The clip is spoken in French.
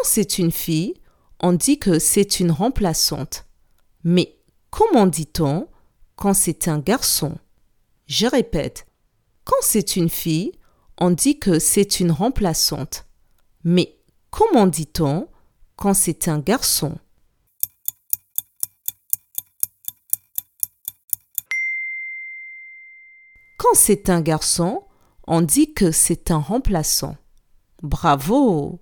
Quand c'est une fille, on dit que c'est une remplaçante. Mais comment dit-on quand c'est un garçon? Je répète. Quand c'est une fille, on dit que c'est une remplaçante. Mais comment dit-on quand c'est un garçon? Quand c'est un garçon, on dit que c'est un remplaçant. Bravo